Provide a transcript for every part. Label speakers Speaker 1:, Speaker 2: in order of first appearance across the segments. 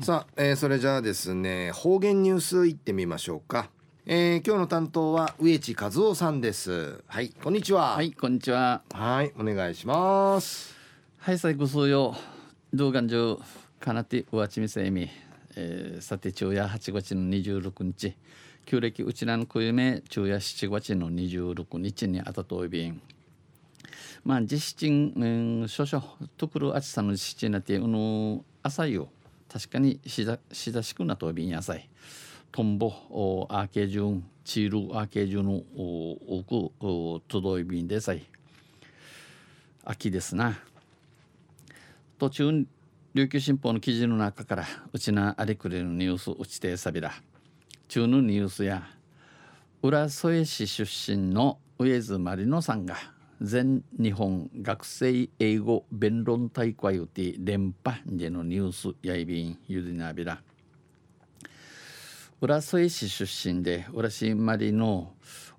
Speaker 1: さあ、えー、それじゃあですね方言ニュースいってみましょうか、えー、今日の担当は植地和夫さんです。はいこんにちは。
Speaker 2: はいこんにちは。
Speaker 1: はいお願いします。
Speaker 2: はい最後数曜動画上かなてうわちみせみ、えー、さて昼夜8月の26日。旧暦うちらの冬め昼夜7月の26日にあたといびん。まあ実質、うん、少々とくる暑さの実質になってうの朝よ確かにしだしだしくなとびん野菜トンボおアーケージュンチールアーケージュンの多くお届いびんでさい。秋ですな。途中琉球新報の記事の中からうちなありくれるニュースうちてさびら。中のニュースや浦添市出身の上津まりのさんが全日本学生英語弁論大会うて連覇でのニュースやいびんゆりなびら浦添市出身で浦市まりの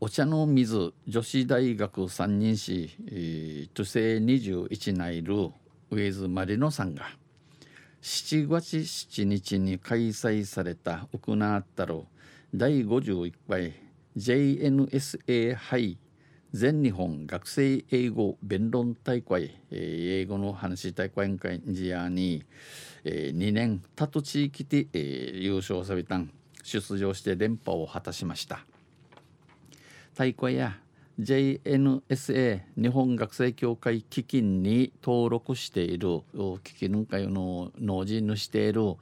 Speaker 2: お茶の水女子大学三人市、えー、女性21内る上津まりのさんが7月7日に開催された行ったろ第51回 JNSA 杯全日本学生英語弁論大会、えー、英語の話大会会ジアに、えー、2年たと地域で、えー、優勝されたん。出場して連覇を果たしました。大会や JNSA 日本学生協会基金に登録している基金会の農人のしている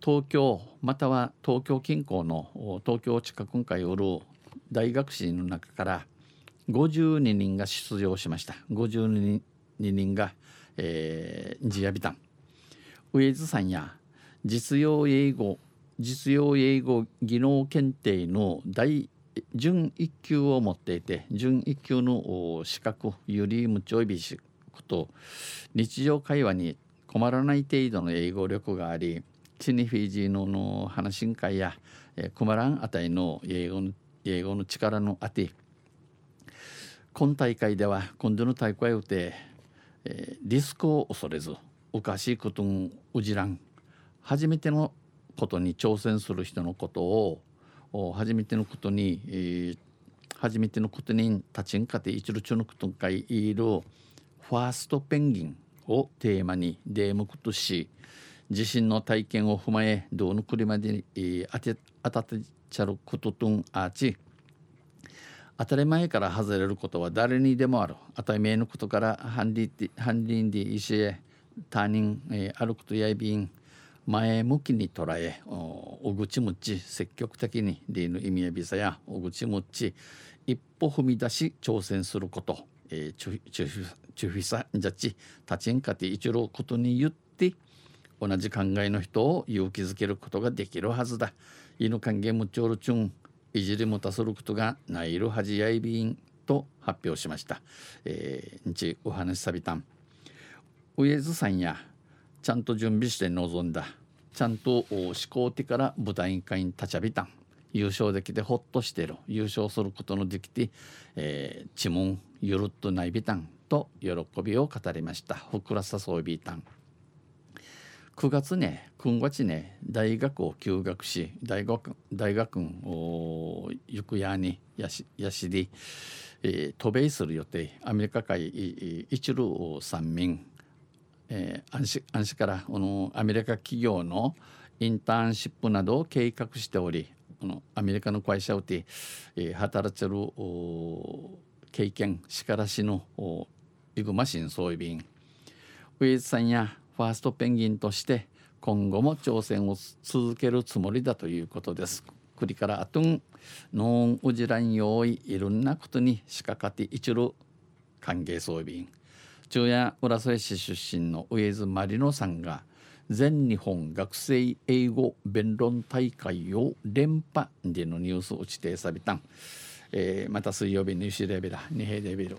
Speaker 2: 東京または東京近郊の東京近くによる大学生の中から52人が出場しました。52人が、えー、ジアビタン。上津さんや実用英語実用英語技能検定の第準1級を持っていて準1級の資格よりむちょいびしこと日常会話に困らない程度の英語力がありチニフィジーのの話し会や、えー、困らんあたりの英語の英語の力のあて今大会では今度の大会をて、えー、リスクを恐れずおかしいことをうじらん初めてのことに挑戦する人のことを初めてのことに、えー、初めてのことに立ちんかて一路中のことがいるファーストペンギンをテーマに題目とし自身の体験を踏まえどうのくりまでに、えー、当て当たってちゃることとんあち当たり前から外れることは誰にでもある当たり前のことからハンディハンディンディ石へ他人、え、歩くとやいびん前向きに捉えおぐちむち積極的にリーの意味やビザやおぐちむち一歩踏み出し挑戦すること、えー、チュフィサジャッチ立ちんかて一郎ことに言って同じ考えの人を勇気づけることができるはずだ。犬関係むちょるちゅんいじりもたすることがないるはじやいびんと発表しました。えー、日お話さびたん。上津さんやちゃんと準備して臨んだ。ちゃんと思考的から舞台委員会に立ちゃびたん。優勝できてほっとしてる。優勝することのできて、えー、知問ゆるっとないびたんと喜びを語りました。ふくらさそうびたん。9月ね9月ね大学を休学し大学大学を行くやにやしやしり、えー、渡米する予定アメリカ海一路三民、えー、安心安心からこのアメリカ企業のインターンシップなどを計画しておりこのアメリカの会社をて、えー、働いてる経験しからしのイグマシン装備便ウェイズさんやファーストペンギンとして今後も挑戦を続けるつもりだということです。クリからあとんノンウジラン用意いろんなことに仕掛かって一路歓迎装備員。中夜浦添市出身の上津マリノさんが全日本学生英語弁論大会を連覇でのニュースを指定された。ん、えー、また水曜日ニューシレベラ二平レベル。